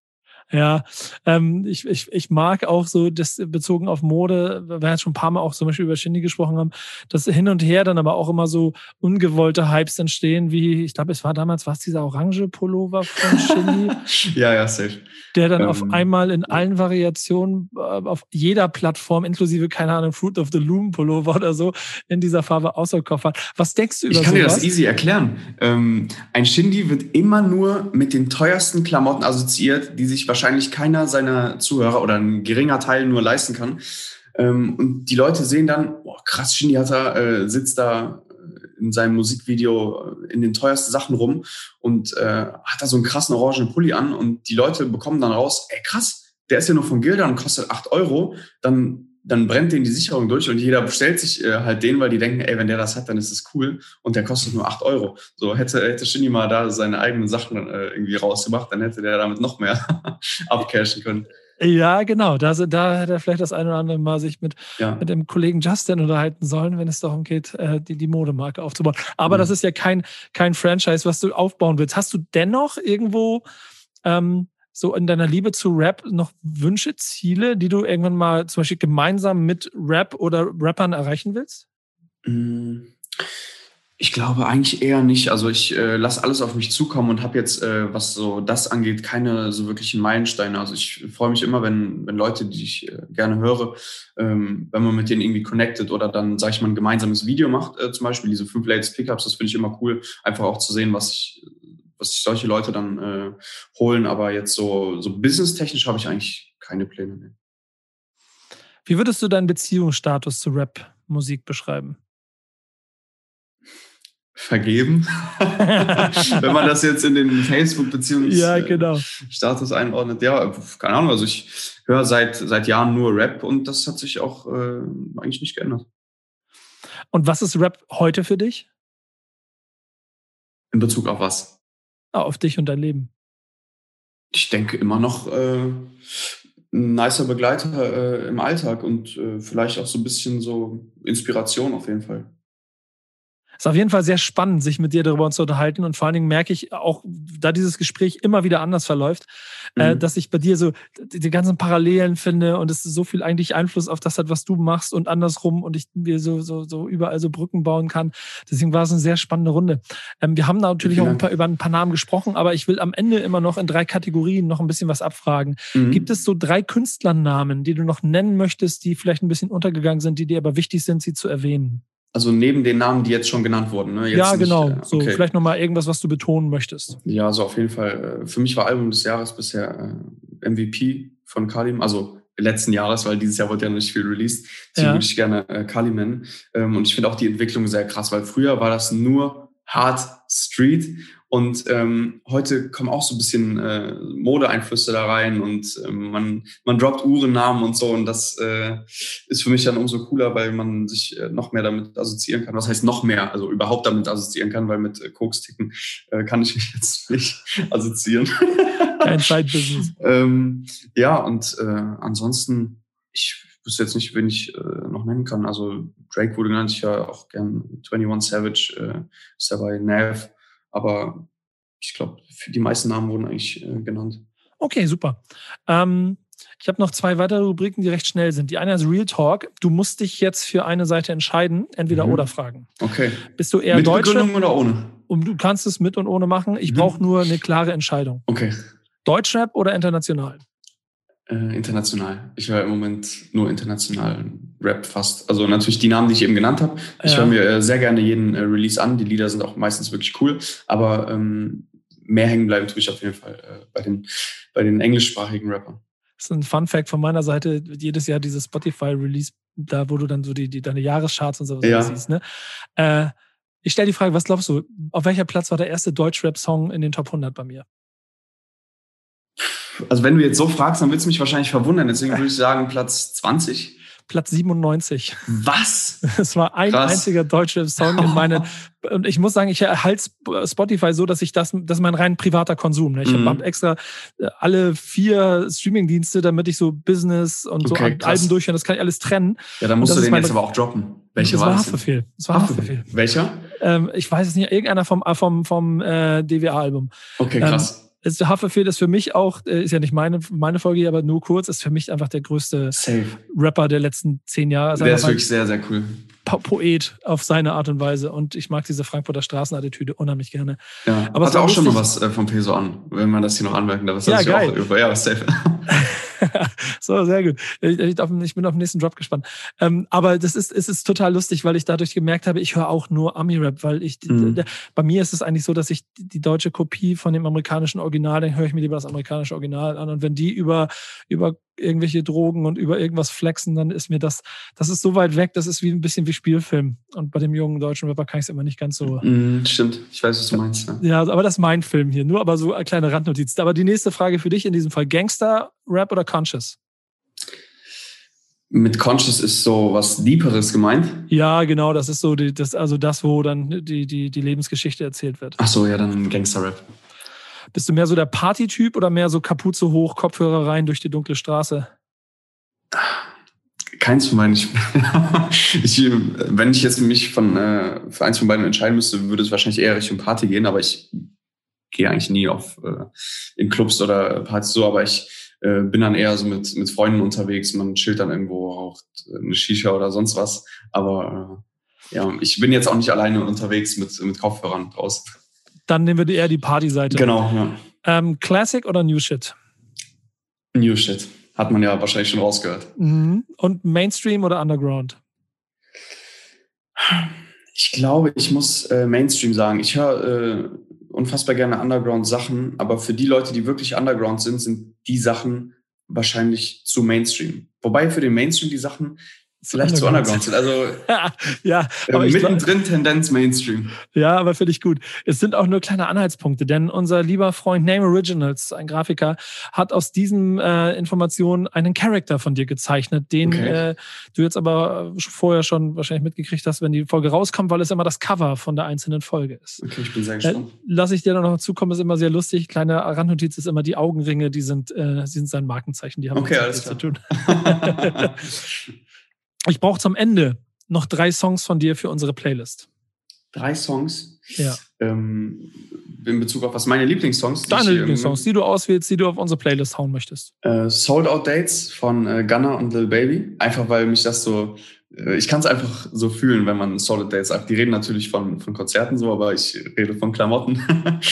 Ja, ähm, ich, ich, ich mag auch so das bezogen auf Mode, wir jetzt schon ein paar Mal auch zum Beispiel über Shindy gesprochen haben, dass hin und her dann aber auch immer so ungewollte Hypes entstehen, wie, ich glaube, es war damals, was dieser orange Pullover von Shindy? ja, ja, safe. Der dann ähm, auf einmal in allen Variationen äh, auf jeder Plattform, inklusive, keine Ahnung, Fruit of the Loom Pullover oder so, in dieser Farbe außer Kopf hat. Was denkst du über Ich kann sowas? dir das easy erklären. Ähm, ein Shindy wird immer nur mit den teuersten Klamotten assoziiert, die sich wahrscheinlich wahrscheinlich keiner seiner Zuhörer oder ein geringer Teil nur leisten kann. Ähm, und die Leute sehen dann, boah, krass, Shindy hat da, äh, sitzt da in seinem Musikvideo in den teuersten Sachen rum und äh, hat da so einen krassen orangenen Pulli an und die Leute bekommen dann raus, ey krass, der ist ja nur von Gilda und kostet acht Euro, dann dann brennt denen die Sicherung durch und jeder bestellt sich äh, halt den, weil die denken, ey, wenn der das hat, dann ist es cool und der kostet nur acht Euro. So hätte, hätte Shinny mal da seine eigenen Sachen äh, irgendwie rausgemacht, dann hätte der damit noch mehr abcashen können. Ja, genau. Da, da hätte er vielleicht das eine oder andere Mal sich mit, ja. mit dem Kollegen Justin unterhalten sollen, wenn es darum geht, äh, die, die Modemarke aufzubauen. Aber mhm. das ist ja kein, kein Franchise, was du aufbauen willst. Hast du dennoch irgendwo ähm, so in deiner Liebe zu Rap noch Wünsche, Ziele, die du irgendwann mal zum Beispiel gemeinsam mit Rap oder Rappern erreichen willst? Mhm. Ich glaube eigentlich eher nicht. Also ich äh, lasse alles auf mich zukommen und habe jetzt, äh, was so das angeht, keine so wirklichen Meilensteine. Also ich freue mich immer, wenn, wenn Leute, die ich äh, gerne höre, ähm, wenn man mit denen irgendwie connected oder dann, sage ich mal, ein gemeinsames Video macht, äh, zum Beispiel diese fünf Latest Pickups, das finde ich immer cool, einfach auch zu sehen, was ich, was sich solche Leute dann äh, holen. Aber jetzt so, so businesstechnisch habe ich eigentlich keine Pläne mehr. Wie würdest du deinen Beziehungsstatus zu Rap-Musik beschreiben? vergeben, wenn man das jetzt in den Facebook-Beziehungsstatus ja, genau. einordnet. Ja, keine Ahnung, also ich höre seit, seit Jahren nur Rap und das hat sich auch äh, eigentlich nicht geändert. Und was ist Rap heute für dich? In Bezug auf was? Auf dich und dein Leben. Ich denke immer noch äh, ein nicer Begleiter äh, im Alltag und äh, vielleicht auch so ein bisschen so Inspiration auf jeden Fall ist auf jeden Fall sehr spannend, sich mit dir darüber zu unterhalten. Und vor allen Dingen merke ich auch, da dieses Gespräch immer wieder anders verläuft, äh, mhm. äh, dass ich bei dir so die, die, ganzen Parallelen finde und es so viel eigentlich Einfluss auf das hat, was du machst und andersrum und ich mir so, so, so überall so Brücken bauen kann. Deswegen war es eine sehr spannende Runde. Ähm, wir haben da natürlich auch ein paar, über ein paar Namen gesprochen, aber ich will am Ende immer noch in drei Kategorien noch ein bisschen was abfragen. Mhm. Gibt es so drei Künstlernamen, die du noch nennen möchtest, die vielleicht ein bisschen untergegangen sind, die dir aber wichtig sind, sie zu erwähnen? Also neben den Namen, die jetzt schon genannt wurden. Ne? ja, genau. Nicht, äh, okay. So, vielleicht nochmal irgendwas, was du betonen möchtest. Ja, also auf jeden Fall. Äh, für mich war Album des Jahres bisher äh, MVP von Kalim, also letzten Jahres, weil dieses Jahr wurde ja nicht viel released. Deswegen ja. würde ich gerne äh, Kali nennen. Ähm, und ich finde auch die Entwicklung sehr krass, weil früher war das nur Hard Street und ähm, heute kommen auch so ein bisschen äh, Modeeinflüsse da rein und ähm, man, man droppt Uhrennamen und so. Und das äh, ist für mich dann umso cooler, weil man sich äh, noch mehr damit assoziieren kann. Was heißt noch mehr? Also überhaupt damit assoziieren kann, weil mit äh, Koks-Ticken äh, kann ich mich jetzt nicht assoziieren. Kein Side-Business. ähm, ja, und äh, ansonsten, ich wüsste jetzt nicht, wen ich äh, noch nennen kann. Also Drake wurde genannt, ich ja auch gern 21 Savage, äh, ist dabei Nav aber ich glaube, die meisten Namen wurden eigentlich äh, genannt. Okay, super. Ähm, ich habe noch zwei weitere Rubriken, die recht schnell sind. Die eine ist Real Talk. Du musst dich jetzt für eine Seite entscheiden, entweder mhm. oder fragen. Okay. Bist du eher mit Deutsche? Begründung oder ohne? Und du kannst es mit und ohne machen. Ich mhm. brauche nur eine klare Entscheidung. Okay. Deutschrap oder international? Äh, international. Ich höre im Moment nur internationalen Rap fast. Also natürlich die Namen, die ich eben genannt habe. Ich ja. höre mir äh, sehr gerne jeden äh, Release an. Die Lieder sind auch meistens wirklich cool. Aber ähm, mehr hängen bleiben tue ich auf jeden Fall äh, bei, den, bei den englischsprachigen Rappern. Das ist ein Fun Fact von meiner Seite. Jedes Jahr dieses Spotify-Release, da wo du dann so die, die deine Jahrescharts und so ja. siehst. Ne? Äh, ich stelle die Frage, was glaubst du, auf welcher Platz war der erste Deutsch-Rap-Song in den Top 100 bei mir? Also wenn du jetzt so fragst, dann wird es mich wahrscheinlich verwundern. Deswegen würde ich sagen Platz 20. Platz 97. Was? Es war ein Krass. einziger deutscher Song in meinen. Und ich muss sagen, ich erhalte Spotify so, dass ich das, das ist mein rein privater Konsum. Ne? Ich mhm. habe extra äh, alle vier Streamingdienste, damit ich so Business und okay, so Alben durchhöre. Das kann ich alles trennen. Ja, dann musst du den jetzt aber auch droppen. Welcher war das? Haftbefehl. Das war Haftbefehl. Welcher? Ähm, ich weiß es nicht. Irgendeiner vom, vom, vom äh, DWA-Album. Okay, krass. Ähm, ist Haferfeld ist für mich auch, äh, ist ja nicht meine, meine Folge, aber nur kurz, ist für mich einfach der größte Safe. Rapper der letzten zehn Jahre. Der ist wirklich sehr, sehr cool. Poet auf seine Art und Weise und ich mag diese Frankfurter Straßenattitüde unheimlich gerne. Ja, aber hat auch schon mal was äh, vom Peso an, wenn man das hier noch anmerken darf. Das ja, geil. Auch. Ja, safe. so, sehr gut. Ich, ich, ich, bin auf den nächsten Drop gespannt. Ähm, aber das ist, es ist total lustig, weil ich dadurch gemerkt habe, ich höre auch nur Ami-Rap, weil ich, mhm. der, bei mir ist es eigentlich so, dass ich die deutsche Kopie von dem amerikanischen Original, dann höre ich mir lieber das amerikanische Original an. Und wenn die über, über irgendwelche Drogen und über irgendwas flexen, dann ist mir das, das ist so weit weg, das ist wie ein bisschen wie Spielfilm. Und bei dem jungen deutschen Rapper kann ich es immer nicht ganz so. Mm, stimmt, ich weiß, was du meinst. Ja. ja, aber das ist mein Film hier. Nur aber so eine kleine Randnotiz. Aber die nächste Frage für dich in diesem Fall: Gangster, Rap oder Conscious? Mit Conscious ist so was Deeperes gemeint? Ja, genau, das ist so die, das, also das, wo dann die, die, die Lebensgeschichte erzählt wird. Ach so, ja, dann Gangster-Rap. Bist du mehr so der Party-Typ oder mehr so Kapuze hoch, Kopfhörer rein durch die dunkle Straße? Keins von beiden. Ich, ich, wenn ich jetzt mich von, äh, für eins von beiden entscheiden müsste, würde es wahrscheinlich eher Richtung Party gehen, aber ich gehe eigentlich nie auf äh, in Clubs oder Partys so, aber ich äh, bin dann eher so mit, mit Freunden unterwegs, man chillt dann irgendwo, raucht eine Shisha oder sonst was. Aber äh, ja, ich bin jetzt auch nicht alleine unterwegs mit, mit Kopfhörern draußen. Dann nehmen wir eher die Party-Seite. Genau, ja. Ähm, Classic oder New Shit? New Shit. Hat man ja wahrscheinlich schon rausgehört. Mhm. Und Mainstream oder Underground? Ich glaube, ich muss äh, Mainstream sagen. Ich höre äh, unfassbar gerne Underground-Sachen, aber für die Leute, die wirklich Underground sind, sind die Sachen wahrscheinlich zu Mainstream. Wobei für den Mainstream die Sachen vielleicht zu underground sind. Also ja, äh, aber mittendrin Tendenz Mainstream. Ja, aber finde ich gut. Es sind auch nur kleine Anhaltspunkte, denn unser lieber Freund Name Originals, ein Grafiker, hat aus diesen äh, Informationen einen Charakter von dir gezeichnet, den okay. äh, du jetzt aber vorher schon wahrscheinlich mitgekriegt hast, wenn die Folge rauskommt, weil es immer das Cover von der einzelnen Folge ist. Okay, ich bin sehr gespannt. Äh, Lass ich dir noch zukommen, ist immer sehr lustig. Kleine Randnotiz ist immer die Augenringe, die sind, äh, sind sein Markenzeichen, die haben okay, alles zu tun. Ich brauche zum Ende noch drei Songs von dir für unsere Playlist. Drei Songs? Ja. Ähm, in Bezug auf was meine Lieblingssongs? Deine ich, Lieblingssongs, die du auswählst, die du auf unsere Playlist hauen möchtest. Äh, Sold Out Dates von äh, Gunner und Lil Baby. Einfach weil mich das so, äh, ich kann es einfach so fühlen, wenn man Sold Out Dates sagt. Die reden natürlich von, von Konzerten so, aber ich rede von Klamotten.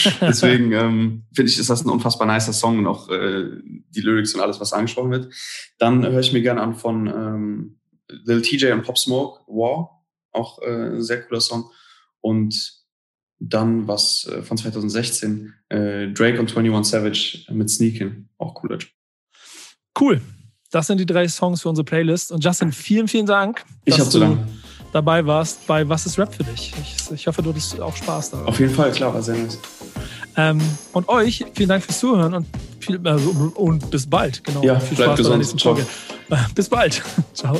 Deswegen ähm, finde ich, ist das ein unfassbar nicer Song und auch äh, die Lyrics und alles, was angesprochen wird. Dann höre ich mir gerne an von ähm, Lil TJ und Pop Smoke, War, auch äh, sehr cooler Song. Und dann was äh, von 2016, äh, Drake und 21 Savage mit Sneakin, auch cooler. Cool. Das sind die drei Songs für unsere Playlist. Und Justin, vielen, vielen Dank. Ich habe zu danken. Dabei warst bei Was ist Rap für dich? Ich, ich hoffe, du hattest auch Spaß daran. Auf jeden Fall, klar, war sehr nice. Ähm, und euch, vielen Dank fürs Zuhören und, viel, also, und bis bald. Genau. Ja, viel Spaß bei der nächsten Folge. Bis bald. Ciao.